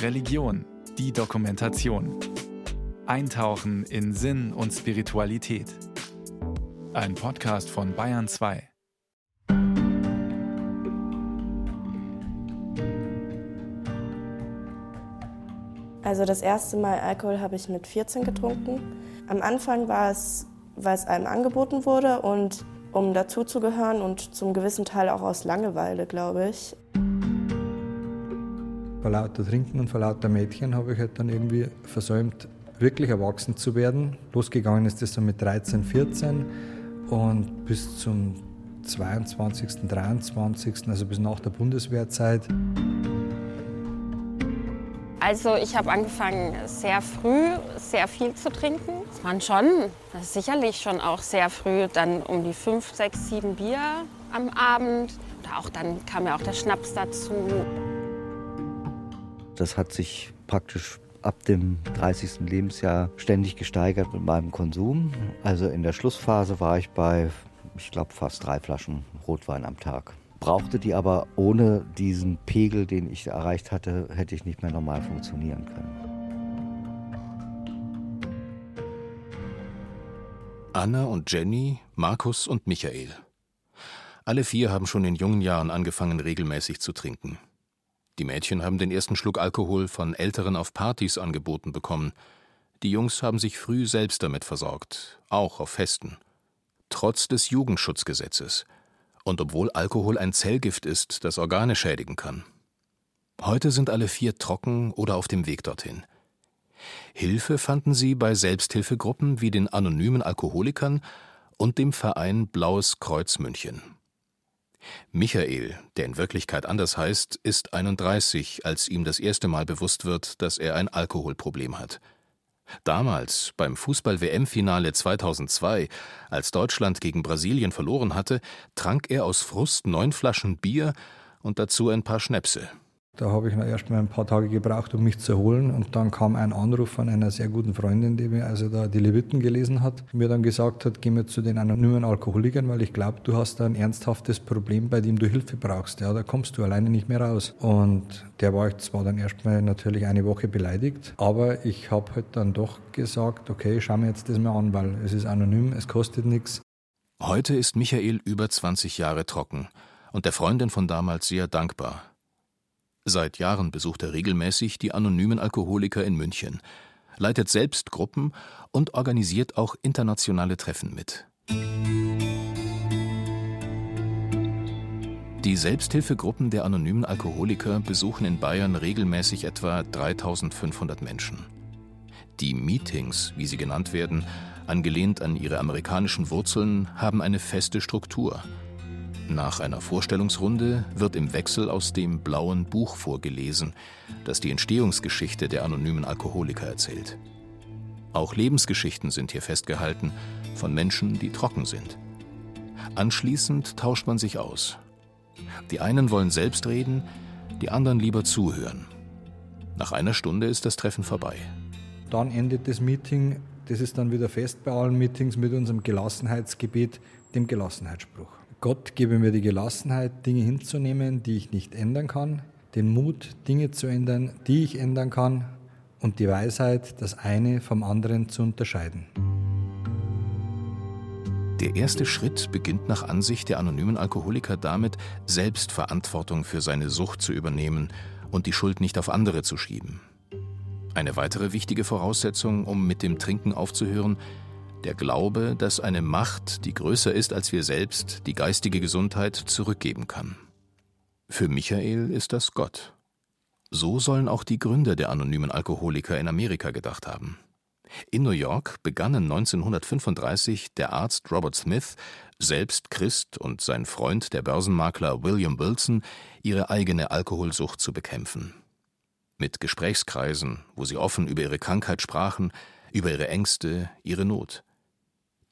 Religion, die Dokumentation. Eintauchen in Sinn und Spiritualität. Ein Podcast von Bayern 2. Also das erste Mal Alkohol habe ich mit 14 getrunken. Am Anfang war es, weil es einem angeboten wurde und um dazuzugehören und zum gewissen Teil auch aus Langeweile, glaube ich. Vor lauter Trinken und vor lauter Mädchen habe ich halt dann irgendwie versäumt, wirklich erwachsen zu werden. Losgegangen ist das so mit 13, 14 und bis zum 22., 23., also bis nach der Bundeswehrzeit. Also ich habe angefangen sehr früh sehr viel zu trinken. Das waren schon, das ist sicherlich schon auch sehr früh, dann um die fünf, sechs, sieben Bier am Abend. Oder auch dann kam ja auch der Schnaps dazu. Das hat sich praktisch ab dem 30. Lebensjahr ständig gesteigert mit meinem Konsum. Also in der Schlussphase war ich bei, ich glaube, fast drei Flaschen Rotwein am Tag brauchte die aber ohne diesen Pegel, den ich erreicht hatte, hätte ich nicht mehr normal funktionieren können. Anna und Jenny, Markus und Michael. Alle vier haben schon in jungen Jahren angefangen, regelmäßig zu trinken. Die Mädchen haben den ersten Schluck Alkohol von Älteren auf Partys angeboten bekommen. Die Jungs haben sich früh selbst damit versorgt, auch auf Festen. Trotz des Jugendschutzgesetzes – und obwohl Alkohol ein Zellgift ist, das Organe schädigen kann. Heute sind alle vier trocken oder auf dem Weg dorthin. Hilfe fanden sie bei Selbsthilfegruppen wie den anonymen Alkoholikern und dem Verein Blaues Kreuz München. Michael, der in Wirklichkeit anders heißt, ist 31, als ihm das erste Mal bewusst wird, dass er ein Alkoholproblem hat. Damals, beim Fußball-WM-Finale 2002, als Deutschland gegen Brasilien verloren hatte, trank er aus Frust neun Flaschen Bier und dazu ein paar Schnäpse. Da habe ich noch erst mal ein paar Tage gebraucht, um mich zu erholen. Und dann kam ein Anruf von einer sehr guten Freundin, die mir also da die Leviten gelesen hat, mir dann gesagt hat, geh mir zu den anonymen Alkoholikern, weil ich glaube, du hast da ein ernsthaftes Problem, bei dem du Hilfe brauchst. Ja, da kommst du alleine nicht mehr raus. Und der war ich zwar dann erstmal natürlich eine Woche beleidigt, aber ich habe halt dann doch gesagt, okay, schau mir jetzt das mal an, weil es ist anonym, es kostet nichts. Heute ist Michael über 20 Jahre trocken und der Freundin von damals sehr dankbar. Seit Jahren besucht er regelmäßig die anonymen Alkoholiker in München, leitet selbst Gruppen und organisiert auch internationale Treffen mit. Die Selbsthilfegruppen der anonymen Alkoholiker besuchen in Bayern regelmäßig etwa 3500 Menschen. Die Meetings, wie sie genannt werden, angelehnt an ihre amerikanischen Wurzeln, haben eine feste Struktur – nach einer Vorstellungsrunde wird im Wechsel aus dem blauen Buch vorgelesen, das die Entstehungsgeschichte der anonymen Alkoholiker erzählt. Auch Lebensgeschichten sind hier festgehalten von Menschen, die trocken sind. Anschließend tauscht man sich aus. Die einen wollen selbst reden, die anderen lieber zuhören. Nach einer Stunde ist das Treffen vorbei. Dann endet das Meeting, das ist dann wieder fest bei allen Meetings mit unserem Gelassenheitsgebet, dem Gelassenheitsspruch. Gott gebe mir die Gelassenheit, Dinge hinzunehmen, die ich nicht ändern kann, den Mut, Dinge zu ändern, die ich ändern kann und die Weisheit, das eine vom anderen zu unterscheiden. Der erste Schritt beginnt nach Ansicht der anonymen Alkoholiker damit, selbst Verantwortung für seine Sucht zu übernehmen und die Schuld nicht auf andere zu schieben. Eine weitere wichtige Voraussetzung, um mit dem Trinken aufzuhören, der Glaube, dass eine Macht, die größer ist als wir selbst, die geistige Gesundheit zurückgeben kann. Für Michael ist das Gott. So sollen auch die Gründer der anonymen Alkoholiker in Amerika gedacht haben. In New York begannen 1935 der Arzt Robert Smith, selbst Christ, und sein Freund, der Börsenmakler William Wilson, ihre eigene Alkoholsucht zu bekämpfen. Mit Gesprächskreisen, wo sie offen über ihre Krankheit sprachen, über ihre Ängste, ihre Not.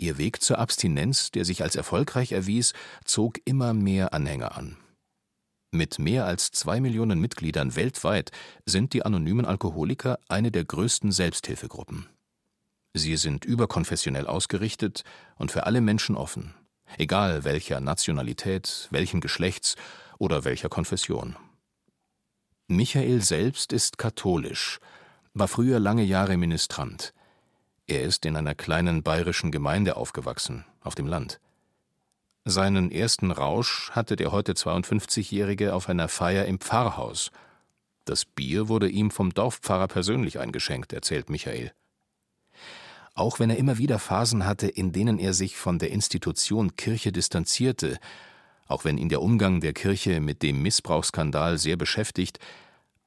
Ihr Weg zur Abstinenz, der sich als erfolgreich erwies, zog immer mehr Anhänger an. Mit mehr als zwei Millionen Mitgliedern weltweit sind die anonymen Alkoholiker eine der größten Selbsthilfegruppen. Sie sind überkonfessionell ausgerichtet und für alle Menschen offen, egal welcher Nationalität, welchen Geschlechts oder welcher Konfession. Michael selbst ist katholisch, war früher lange Jahre Ministrant. Er ist in einer kleinen bayerischen Gemeinde aufgewachsen, auf dem Land. Seinen ersten Rausch hatte der heute 52-Jährige auf einer Feier im Pfarrhaus. Das Bier wurde ihm vom Dorfpfarrer persönlich eingeschenkt, erzählt Michael. Auch wenn er immer wieder Phasen hatte, in denen er sich von der Institution Kirche distanzierte, auch wenn ihn der Umgang der Kirche mit dem Missbrauchsskandal sehr beschäftigt,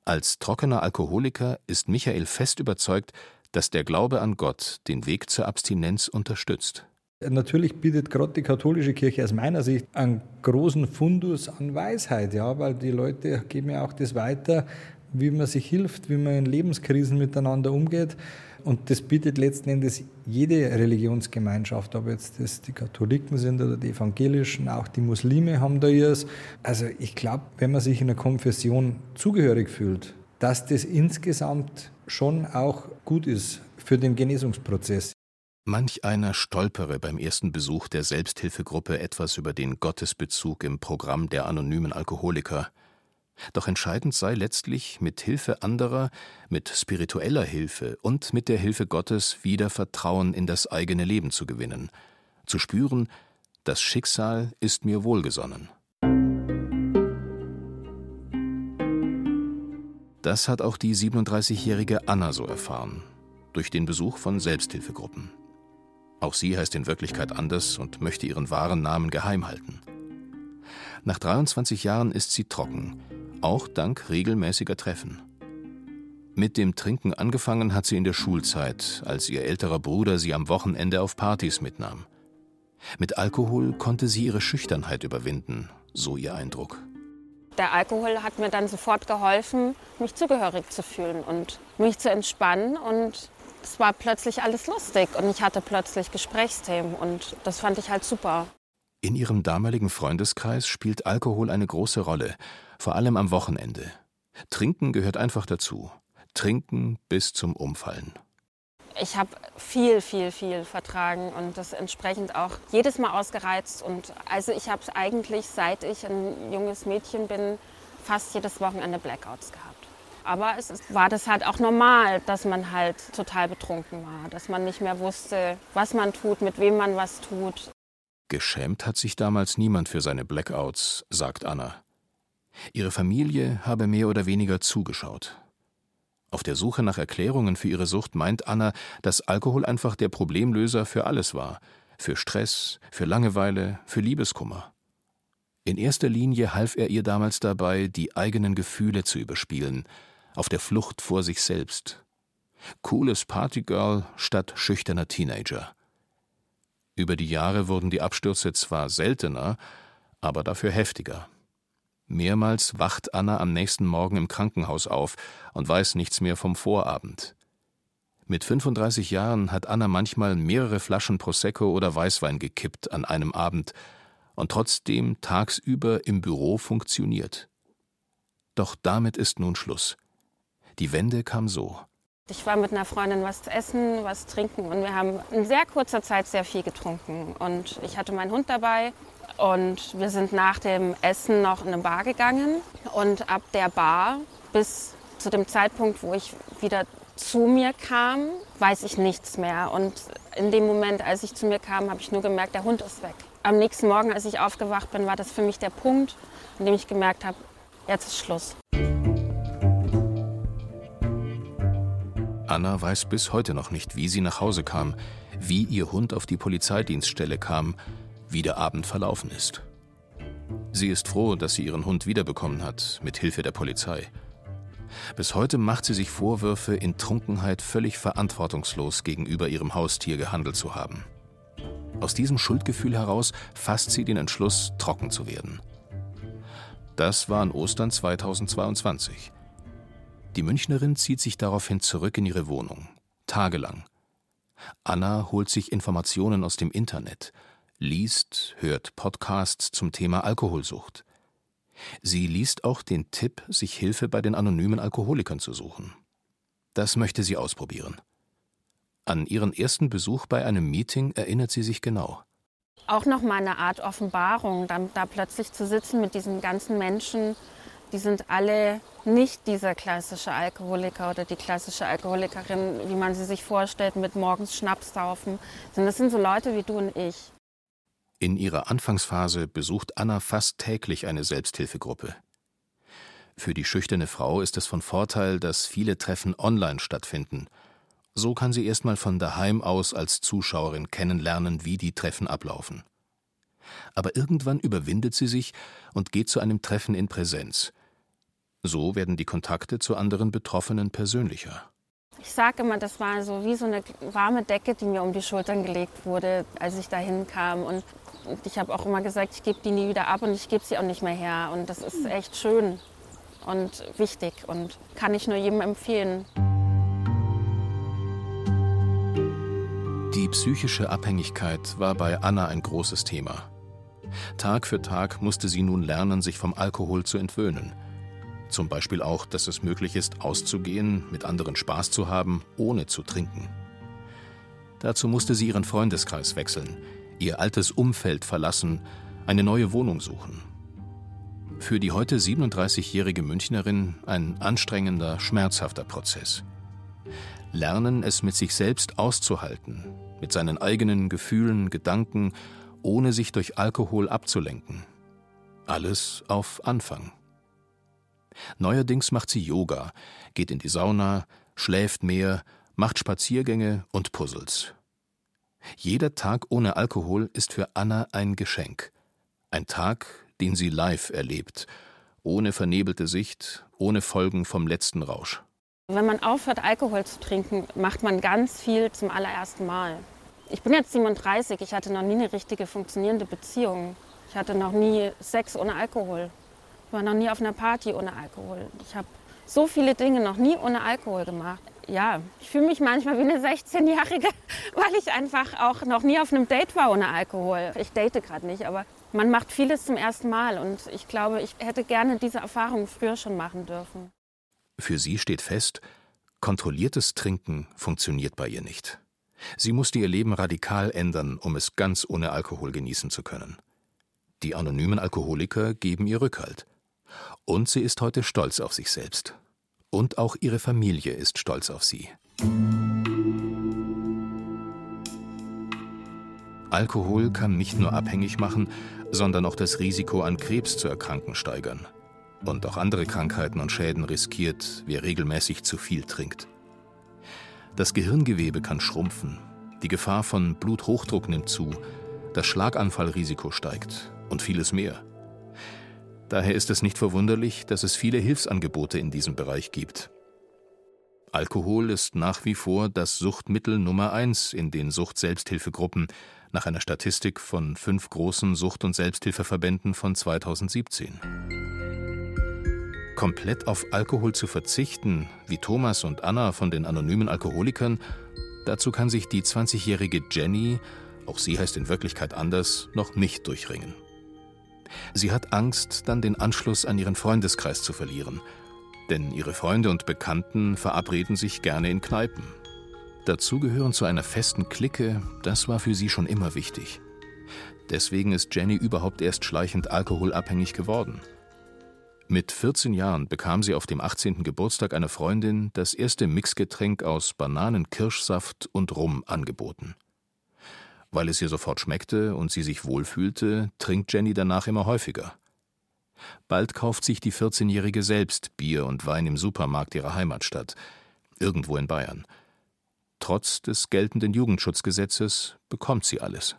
als trockener Alkoholiker ist Michael fest überzeugt, dass der Glaube an Gott den Weg zur Abstinenz unterstützt. Natürlich bietet gerade die katholische Kirche aus meiner Sicht einen großen Fundus an Weisheit, ja, weil die Leute geben ja auch das weiter, wie man sich hilft, wie man in Lebenskrisen miteinander umgeht. Und das bietet letzten Endes jede Religionsgemeinschaft, ob jetzt das die Katholiken sind oder die Evangelischen, auch die Muslime haben da ihres. Also ich glaube, wenn man sich in einer Konfession zugehörig fühlt, dass das insgesamt schon auch gut ist für den Genesungsprozess. Manch einer stolpere beim ersten Besuch der Selbsthilfegruppe etwas über den Gottesbezug im Programm der anonymen Alkoholiker – doch entscheidend sei letztlich, mit Hilfe anderer, mit spiritueller Hilfe und mit der Hilfe Gottes wieder Vertrauen in das eigene Leben zu gewinnen, zu spüren, das Schicksal ist mir wohlgesonnen. Das hat auch die 37-jährige Anna so erfahren, durch den Besuch von Selbsthilfegruppen. Auch sie heißt in Wirklichkeit anders und möchte ihren wahren Namen geheim halten. Nach 23 Jahren ist sie trocken, auch dank regelmäßiger Treffen. Mit dem Trinken angefangen hat sie in der Schulzeit, als ihr älterer Bruder sie am Wochenende auf Partys mitnahm. Mit Alkohol konnte sie ihre Schüchternheit überwinden, so ihr Eindruck. Der Alkohol hat mir dann sofort geholfen, mich zugehörig zu fühlen und mich zu entspannen. Und es war plötzlich alles lustig und ich hatte plötzlich Gesprächsthemen und das fand ich halt super. In ihrem damaligen Freundeskreis spielt Alkohol eine große Rolle, vor allem am Wochenende. Trinken gehört einfach dazu. Trinken bis zum Umfallen. Ich habe viel, viel, viel vertragen und das entsprechend auch jedes Mal ausgereizt. Und also ich habe eigentlich, seit ich ein junges Mädchen bin, fast jedes Wochenende Blackouts gehabt. Aber es ist, war das halt auch normal, dass man halt total betrunken war, dass man nicht mehr wusste, was man tut, mit wem man was tut. Geschämt hat sich damals niemand für seine Blackouts, sagt Anna. Ihre Familie habe mehr oder weniger zugeschaut. Auf der Suche nach Erklärungen für ihre Sucht meint Anna, dass Alkohol einfach der Problemlöser für alles war, für Stress, für Langeweile, für Liebeskummer. In erster Linie half er ihr damals dabei, die eigenen Gefühle zu überspielen, auf der Flucht vor sich selbst. Cooles Partygirl statt schüchterner Teenager. Über die Jahre wurden die Abstürze zwar seltener, aber dafür heftiger. Mehrmals wacht Anna am nächsten Morgen im Krankenhaus auf und weiß nichts mehr vom Vorabend. Mit 35 Jahren hat Anna manchmal mehrere Flaschen Prosecco oder Weißwein gekippt an einem Abend und trotzdem tagsüber im Büro funktioniert. Doch damit ist nun Schluss. Die Wende kam so. Ich war mit einer Freundin was essen, was trinken und wir haben in sehr kurzer Zeit sehr viel getrunken. Und ich hatte meinen Hund dabei und wir sind nach dem Essen noch in eine Bar gegangen. Und ab der Bar bis zu dem Zeitpunkt, wo ich wieder zu mir kam, weiß ich nichts mehr. Und in dem Moment, als ich zu mir kam, habe ich nur gemerkt, der Hund ist weg. Am nächsten Morgen, als ich aufgewacht bin, war das für mich der Punkt, an dem ich gemerkt habe, jetzt ist Schluss. Anna weiß bis heute noch nicht, wie sie nach Hause kam, wie ihr Hund auf die Polizeidienststelle kam, wie der Abend verlaufen ist. Sie ist froh, dass sie ihren Hund wiederbekommen hat, mit Hilfe der Polizei. Bis heute macht sie sich Vorwürfe, in Trunkenheit völlig verantwortungslos gegenüber ihrem Haustier gehandelt zu haben. Aus diesem Schuldgefühl heraus fasst sie den Entschluss, trocken zu werden. Das war an Ostern 2022. Die Münchnerin zieht sich daraufhin zurück in ihre Wohnung. Tagelang. Anna holt sich Informationen aus dem Internet, liest, hört Podcasts zum Thema Alkoholsucht. Sie liest auch den Tipp, sich Hilfe bei den anonymen Alkoholikern zu suchen. Das möchte sie ausprobieren. An ihren ersten Besuch bei einem Meeting erinnert sie sich genau. Auch noch mal eine Art Offenbarung, da, da plötzlich zu sitzen mit diesen ganzen Menschen, die sind alle nicht dieser klassische Alkoholiker oder die klassische Alkoholikerin, wie man sie sich vorstellt, mit morgens Schnaps saufen, das sind so Leute wie du und ich. In ihrer Anfangsphase besucht Anna fast täglich eine Selbsthilfegruppe. Für die schüchterne Frau ist es von Vorteil, dass viele Treffen online stattfinden. So kann sie erstmal von daheim aus als Zuschauerin kennenlernen, wie die Treffen ablaufen. Aber irgendwann überwindet sie sich und geht zu einem Treffen in Präsenz. So werden die Kontakte zu anderen Betroffenen persönlicher. Ich sage immer, das war so wie so eine warme Decke, die mir um die Schultern gelegt wurde, als ich dahin kam. Und, ich habe auch immer gesagt, ich gebe die nie wieder ab und ich gebe sie auch nicht mehr her. Und das ist echt schön und wichtig und kann ich nur jedem empfehlen. Die psychische Abhängigkeit war bei Anna ein großes Thema. Tag für Tag musste sie nun lernen, sich vom Alkohol zu entwöhnen. Zum Beispiel auch, dass es möglich ist, auszugehen, mit anderen Spaß zu haben, ohne zu trinken. Dazu musste sie ihren Freundeskreis wechseln, ihr altes Umfeld verlassen, eine neue Wohnung suchen. Für die heute 37-jährige Münchnerin ein anstrengender, schmerzhafter Prozess. Lernen, es mit sich selbst auszuhalten, mit seinen eigenen Gefühlen, Gedanken, ohne sich durch Alkohol abzulenken. Alles auf Anfang. Neuerdings macht sie Yoga, geht in die Sauna, schläft mehr, macht Spaziergänge und Puzzles. Jeder Tag ohne Alkohol ist für Anna ein Geschenk. Ein Tag, den sie live erlebt, ohne vernebelte Sicht, ohne Folgen vom letzten Rausch. Wenn man aufhört, Alkohol zu trinken, macht man ganz viel zum allerersten Mal. Ich bin jetzt 37, ich hatte noch nie eine richtige funktionierende Beziehung. Ich hatte noch nie Sex ohne Alkohol war noch nie auf einer Party ohne Alkohol. Ich habe so viele Dinge noch nie ohne Alkohol gemacht. Ja, ich fühle mich manchmal wie eine 16-Jährige, weil ich einfach auch noch nie auf einem Date war ohne Alkohol. Ich date gerade nicht, aber man macht vieles zum ersten Mal und ich glaube, ich hätte gerne diese Erfahrung früher schon machen dürfen. Für sie steht fest, kontrolliertes Trinken funktioniert bei ihr nicht. Sie musste ihr Leben radikal ändern, um es ganz ohne Alkohol genießen zu können. Die anonymen Alkoholiker geben ihr Rückhalt. Und sie ist heute stolz auf sich selbst. Und auch ihre Familie ist stolz auf sie. Alkohol kann nicht nur abhängig machen, sondern auch das Risiko an Krebs zu erkranken steigern. Und auch andere Krankheiten und Schäden riskiert, wer regelmäßig zu viel trinkt. Das Gehirngewebe kann schrumpfen, die Gefahr von Bluthochdruck nimmt zu, das Schlaganfallrisiko steigt und vieles mehr. Daher ist es nicht verwunderlich, dass es viele Hilfsangebote in diesem Bereich gibt. Alkohol ist nach wie vor das Suchtmittel Nummer eins in den Sucht-Selbsthilfegruppen nach einer Statistik von fünf großen Sucht- und Selbsthilfeverbänden von 2017. Komplett auf Alkohol zu verzichten, wie Thomas und Anna von den anonymen Alkoholikern, dazu kann sich die 20-jährige Jenny, auch sie heißt in Wirklichkeit anders, noch nicht durchringen. Sie hat Angst, dann den Anschluss an ihren Freundeskreis zu verlieren. Denn ihre Freunde und Bekannten verabreden sich gerne in Kneipen. Dazugehören zu einer festen Clique, das war für sie schon immer wichtig. Deswegen ist Jenny überhaupt erst schleichend alkoholabhängig geworden. Mit 14 Jahren bekam sie auf dem 18. Geburtstag einer Freundin das erste Mixgetränk aus Bananen, Kirschsaft und Rum angeboten. Weil es ihr sofort schmeckte und sie sich wohlfühlte, trinkt Jenny danach immer häufiger. Bald kauft sich die 14-Jährige selbst Bier und Wein im Supermarkt ihrer Heimatstadt, irgendwo in Bayern. Trotz des geltenden Jugendschutzgesetzes bekommt sie alles.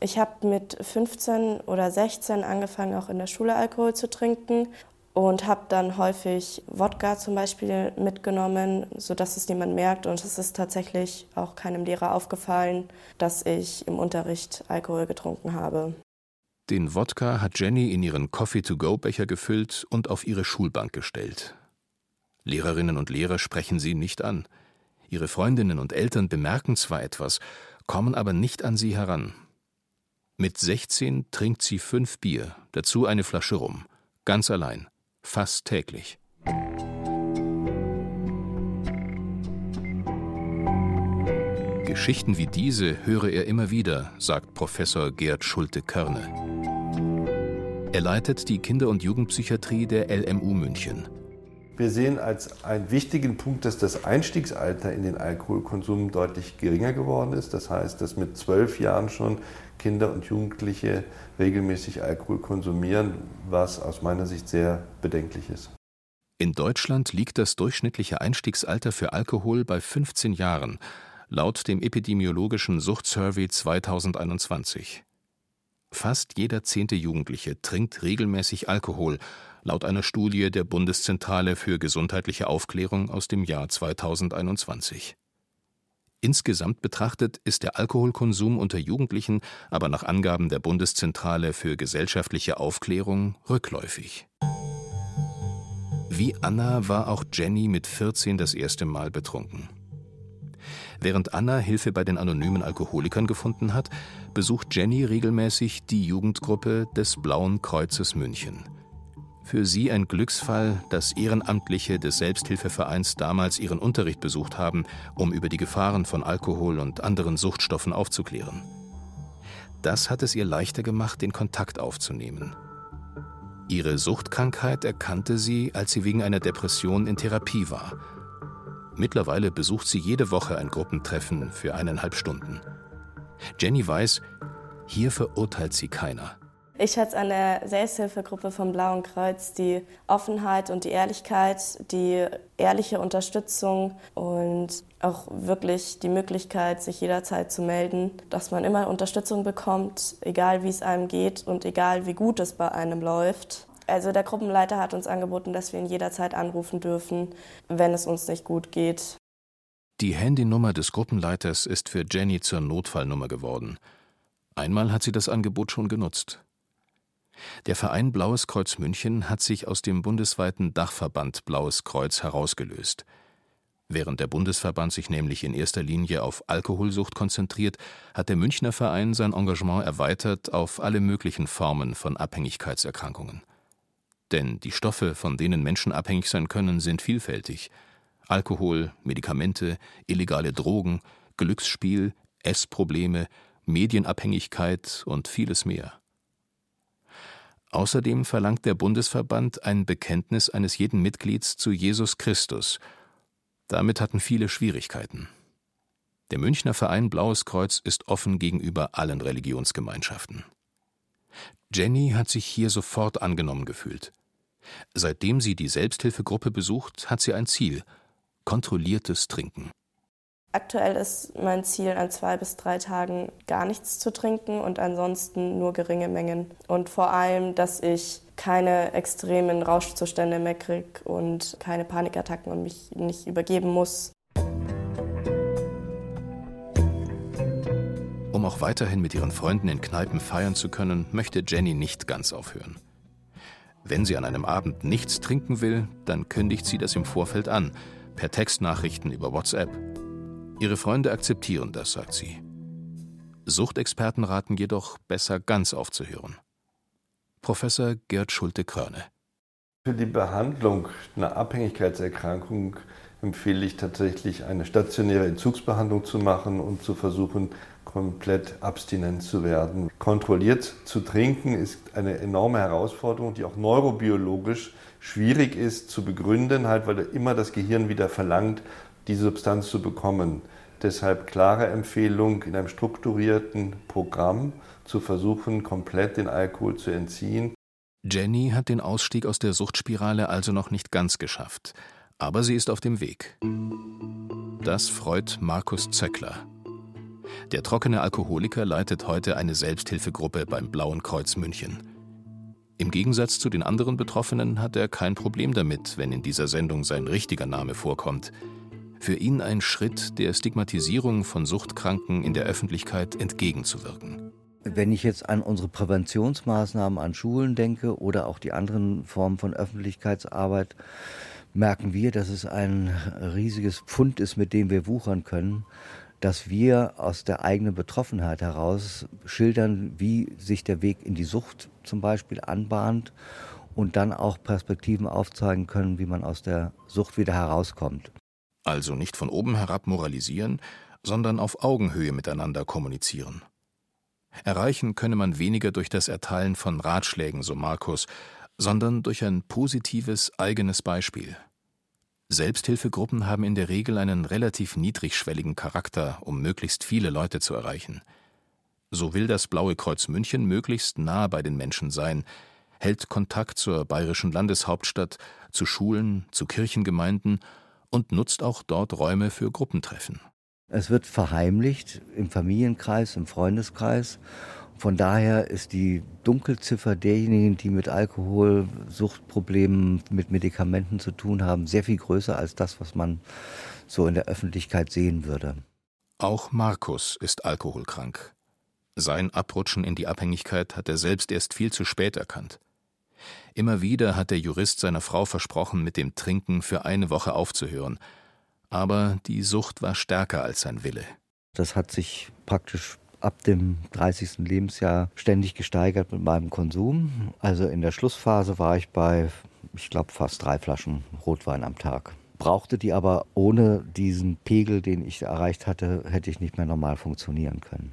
Ich habe mit 15 oder 16 angefangen, auch in der Schule Alkohol zu trinken und habe dann häufig Wodka zum Beispiel mitgenommen, sodass es niemand merkt. Und es ist tatsächlich auch keinem Lehrer aufgefallen, dass ich im Unterricht Alkohol getrunken habe. Den Wodka hat Jenny in ihren Coffee-to-go-Becher gefüllt und auf ihre Schulbank gestellt. Lehrerinnen und Lehrer sprechen sie nicht an. Ihre Freundinnen und Eltern bemerken zwar etwas, kommen aber nicht an sie heran. Mit 16 trinkt sie fünf Bier, dazu eine Flasche rum, ganz allein fast täglich. Geschichten wie diese höre er immer wieder, sagt Professor Gerd Schulte-Körne. Er leitet die Kinder- und Jugendpsychiatrie der LMU München. Wir sehen als einen wichtigen Punkt, dass das Einstiegsalter in den Alkoholkonsum deutlich geringer geworden ist. Das heißt, dass mit zwölf Jahren schon Kinder und Jugendliche regelmäßig Alkohol konsumieren, was aus meiner Sicht sehr bedenklich ist. In Deutschland liegt das durchschnittliche Einstiegsalter für Alkohol bei 15 Jahren, laut dem epidemiologischen Suchtsurvey 2021. Fast jeder zehnte Jugendliche trinkt regelmäßig Alkohol laut einer Studie der Bundeszentrale für gesundheitliche Aufklärung aus dem Jahr 2021. Insgesamt betrachtet ist der Alkoholkonsum unter Jugendlichen aber nach Angaben der Bundeszentrale für gesellschaftliche Aufklärung rückläufig. Wie Anna war auch Jenny mit 14 das erste Mal betrunken. Während Anna Hilfe bei den anonymen Alkoholikern gefunden hat, besucht Jenny regelmäßig die Jugendgruppe des Blauen Kreuzes München. Für sie ein Glücksfall, dass Ehrenamtliche des Selbsthilfevereins damals ihren Unterricht besucht haben, um über die Gefahren von Alkohol und anderen Suchtstoffen aufzuklären. Das hat es ihr leichter gemacht, den Kontakt aufzunehmen. Ihre Suchtkrankheit erkannte sie, als sie wegen einer Depression in Therapie war. Mittlerweile besucht sie jede Woche ein Gruppentreffen für eineinhalb Stunden. Jenny weiß, hier verurteilt sie keiner. Ich schätze an der Selbsthilfegruppe vom Blauen Kreuz die Offenheit und die Ehrlichkeit, die ehrliche Unterstützung und auch wirklich die Möglichkeit, sich jederzeit zu melden, dass man immer Unterstützung bekommt, egal wie es einem geht und egal wie gut es bei einem läuft. Also der Gruppenleiter hat uns angeboten, dass wir ihn jederzeit anrufen dürfen, wenn es uns nicht gut geht. Die Handynummer des Gruppenleiters ist für Jenny zur Notfallnummer geworden. Einmal hat sie das Angebot schon genutzt. Der Verein Blaues Kreuz München hat sich aus dem bundesweiten Dachverband Blaues Kreuz herausgelöst. Während der Bundesverband sich nämlich in erster Linie auf Alkoholsucht konzentriert, hat der Münchner Verein sein Engagement erweitert auf alle möglichen Formen von Abhängigkeitserkrankungen. Denn die Stoffe, von denen Menschen abhängig sein können, sind vielfältig. Alkohol, Medikamente, illegale Drogen, Glücksspiel, Essprobleme, Medienabhängigkeit und vieles mehr. Außerdem verlangt der Bundesverband ein Bekenntnis eines jeden Mitglieds zu Jesus Christus. Damit hatten viele Schwierigkeiten. Der Münchner Verein Blaues Kreuz ist offen gegenüber allen Religionsgemeinschaften. Jenny hat sich hier sofort angenommen gefühlt. Seitdem sie die Selbsthilfegruppe besucht, hat sie ein Ziel: kontrolliertes Trinken. Aktuell ist mein Ziel, an zwei bis drei Tagen gar nichts zu trinken und ansonsten nur geringe Mengen. Und vor allem, dass ich keine extremen Rauschzustände mehr kriege und keine Panikattacken und mich nicht übergeben muss. Um auch weiterhin mit ihren Freunden in Kneipen feiern zu können, möchte Jenny nicht ganz aufhören. Wenn sie an einem Abend nichts trinken will, dann kündigt sie das im Vorfeld an, per Textnachrichten über WhatsApp. Ihre Freunde akzeptieren das, sagt sie. Suchtexperten raten jedoch, besser ganz aufzuhören. Professor Gerd Schulte-Krörne. Für die Behandlung einer Abhängigkeitserkrankung empfehle ich tatsächlich eine stationäre Entzugsbehandlung zu machen und zu versuchen, komplett abstinent zu werden. Kontrolliert zu trinken ist eine enorme Herausforderung, die auch neurobiologisch schwierig ist zu begründen, halt, weil immer das Gehirn wieder verlangt, diese Substanz zu bekommen. Deshalb klare Empfehlung, in einem strukturierten Programm zu versuchen, komplett den Alkohol zu entziehen. Jenny hat den Ausstieg aus der Suchtspirale also noch nicht ganz geschafft, aber sie ist auf dem Weg. Das freut Markus Zöckler. Der trockene Alkoholiker leitet heute eine Selbsthilfegruppe beim Blauen Kreuz München. Im Gegensatz zu den anderen Betroffenen hat er kein Problem damit, wenn in dieser Sendung sein richtiger Name vorkommt für ihn ein Schritt, der Stigmatisierung von Suchtkranken in der Öffentlichkeit entgegenzuwirken. Wenn ich jetzt an unsere Präventionsmaßnahmen an Schulen denke oder auch die anderen Formen von Öffentlichkeitsarbeit, merken wir, dass es ein riesiges Pfund ist, mit dem wir wuchern können, dass wir aus der eigenen Betroffenheit heraus schildern, wie sich der Weg in die Sucht zum Beispiel anbahnt und dann auch Perspektiven aufzeigen können, wie man aus der Sucht wieder herauskommt. Also nicht von oben herab moralisieren, sondern auf Augenhöhe miteinander kommunizieren. Erreichen könne man weniger durch das Erteilen von Ratschlägen, so Markus, sondern durch ein positives eigenes Beispiel. Selbsthilfegruppen haben in der Regel einen relativ niedrigschwelligen Charakter, um möglichst viele Leute zu erreichen. So will das Blaue Kreuz München möglichst nah bei den Menschen sein, hält Kontakt zur bayerischen Landeshauptstadt, zu Schulen, zu Kirchengemeinden und nutzt auch dort Räume für Gruppentreffen. Es wird verheimlicht im Familienkreis, im Freundeskreis. Von daher ist die Dunkelziffer derjenigen, die mit Alkoholsuchtproblemen, mit Medikamenten zu tun haben, sehr viel größer als das, was man so in der Öffentlichkeit sehen würde. Auch Markus ist alkoholkrank. Sein Abrutschen in die Abhängigkeit hat er selbst erst viel zu spät erkannt. Immer wieder hat der Jurist seiner Frau versprochen, mit dem Trinken für eine Woche aufzuhören. Aber die Sucht war stärker als sein Wille. Das hat sich praktisch ab dem 30. Lebensjahr ständig gesteigert mit meinem Konsum. Also in der Schlussphase war ich bei, ich glaube, fast drei Flaschen Rotwein am Tag. Brauchte die aber ohne diesen Pegel, den ich erreicht hatte, hätte ich nicht mehr normal funktionieren können.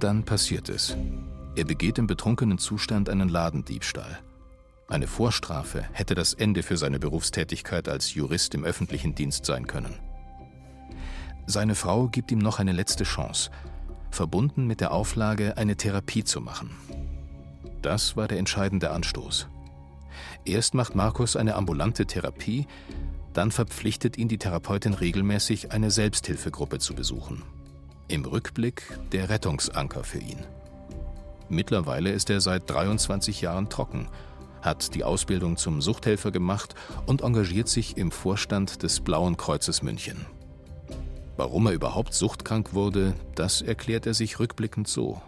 Dann passiert es. Er begeht im betrunkenen Zustand einen Ladendiebstahl. Eine Vorstrafe hätte das Ende für seine Berufstätigkeit als Jurist im öffentlichen Dienst sein können. Seine Frau gibt ihm noch eine letzte Chance, verbunden mit der Auflage, eine Therapie zu machen. Das war der entscheidende Anstoß. Erst macht Markus eine ambulante Therapie, dann verpflichtet ihn die Therapeutin regelmäßig, eine Selbsthilfegruppe zu besuchen. Im Rückblick der Rettungsanker für ihn. Mittlerweile ist er seit 23 Jahren trocken, hat die Ausbildung zum Suchthelfer gemacht und engagiert sich im Vorstand des Blauen Kreuzes München. Warum er überhaupt suchtkrank wurde, das erklärt er sich rückblickend so.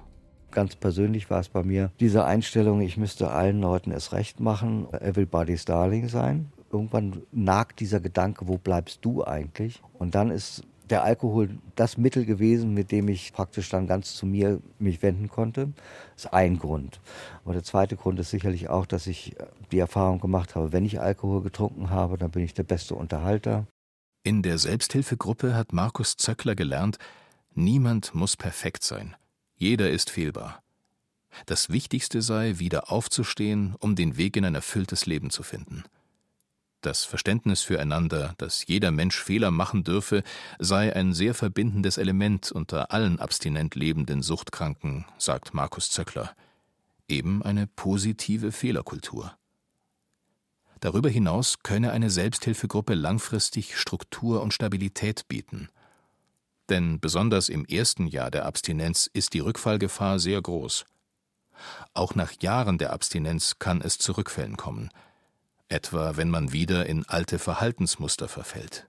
Ganz persönlich war es bei mir diese Einstellung, ich müsste allen Leuten es recht machen, everybody's darling sein. Irgendwann nagt dieser Gedanke, wo bleibst du eigentlich? Und dann ist der Alkohol das Mittel gewesen, mit dem ich praktisch dann ganz zu mir mich wenden konnte. Das ist ein Grund. Aber der zweite Grund ist sicherlich auch, dass ich die Erfahrung gemacht habe, wenn ich Alkohol getrunken habe, dann bin ich der beste Unterhalter. In der Selbsthilfegruppe hat Markus Zöckler gelernt, niemand muss perfekt sein. Jeder ist fehlbar. Das Wichtigste sei, wieder aufzustehen, um den Weg in ein erfülltes Leben zu finden. Das Verständnis füreinander, dass jeder Mensch Fehler machen dürfe, sei ein sehr verbindendes Element unter allen abstinent lebenden Suchtkranken, sagt Markus Zöckler. Eben eine positive Fehlerkultur. Darüber hinaus könne eine Selbsthilfegruppe langfristig Struktur und Stabilität bieten. Denn besonders im ersten Jahr der Abstinenz ist die Rückfallgefahr sehr groß. Auch nach Jahren der Abstinenz kann es zu Rückfällen kommen – etwa wenn man wieder in alte Verhaltensmuster verfällt.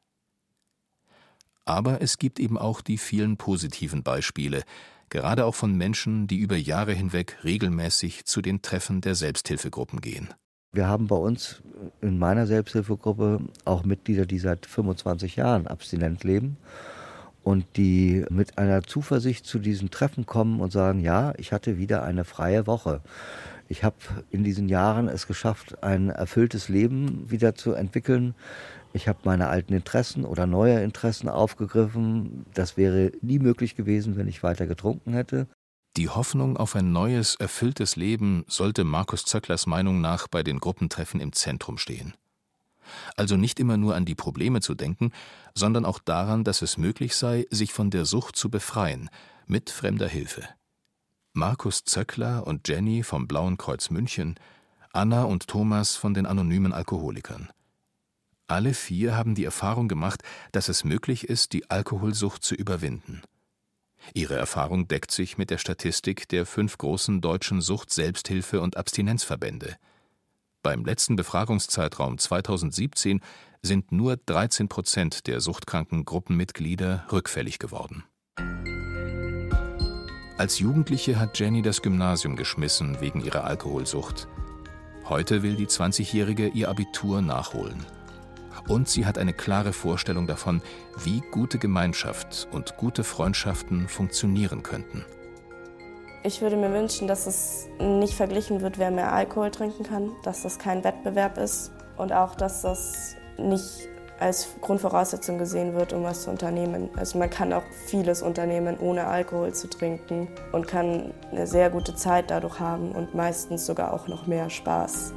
Aber es gibt eben auch die vielen positiven Beispiele, gerade auch von Menschen, die über Jahre hinweg regelmäßig zu den Treffen der Selbsthilfegruppen gehen. Wir haben bei uns in meiner Selbsthilfegruppe auch Mitglieder, die seit 25 Jahren abstinent leben und die mit einer Zuversicht zu diesen Treffen kommen und sagen, ja, ich hatte wieder eine freie Woche. Ich habe in diesen Jahren es geschafft, ein erfülltes Leben wieder zu entwickeln. Ich habe meine alten Interessen oder neue Interessen aufgegriffen. Das wäre nie möglich gewesen, wenn ich weiter getrunken hätte. Die Hoffnung auf ein neues, erfülltes Leben sollte Markus Zöcklers Meinung nach bei den Gruppentreffen im Zentrum stehen. Also nicht immer nur an die Probleme zu denken, sondern auch daran, dass es möglich sei, sich von der Sucht zu befreien, mit fremder Hilfe. Markus Zöckler und Jenny vom Blauen Kreuz München, Anna und Thomas von den anonymen Alkoholikern. Alle vier haben die Erfahrung gemacht, dass es möglich ist, die Alkoholsucht zu überwinden. Ihre Erfahrung deckt sich mit der Statistik der fünf großen deutschen Sucht-, Selbsthilfe- und Abstinenzverbände. Beim letzten Befragungszeitraum 2017 sind nur 13 Prozent der suchtkranken Gruppenmitglieder rückfällig geworden. Als Jugendliche hat Jenny das Gymnasium geschmissen wegen ihrer Alkoholsucht. Heute will die 20-Jährige ihr Abitur nachholen. Und sie hat eine klare Vorstellung davon, wie gute Gemeinschaft und gute Freundschaften funktionieren könnten. Ich würde mir wünschen, dass es nicht verglichen wird, wer mehr Alkohol trinken kann, dass das kein Wettbewerb ist und auch, dass das nicht als Grundvoraussetzung gesehen wird, um was zu unternehmen. Also man kann auch vieles unternehmen, ohne Alkohol zu trinken und kann eine sehr gute Zeit dadurch haben und meistens sogar auch noch mehr Spaß.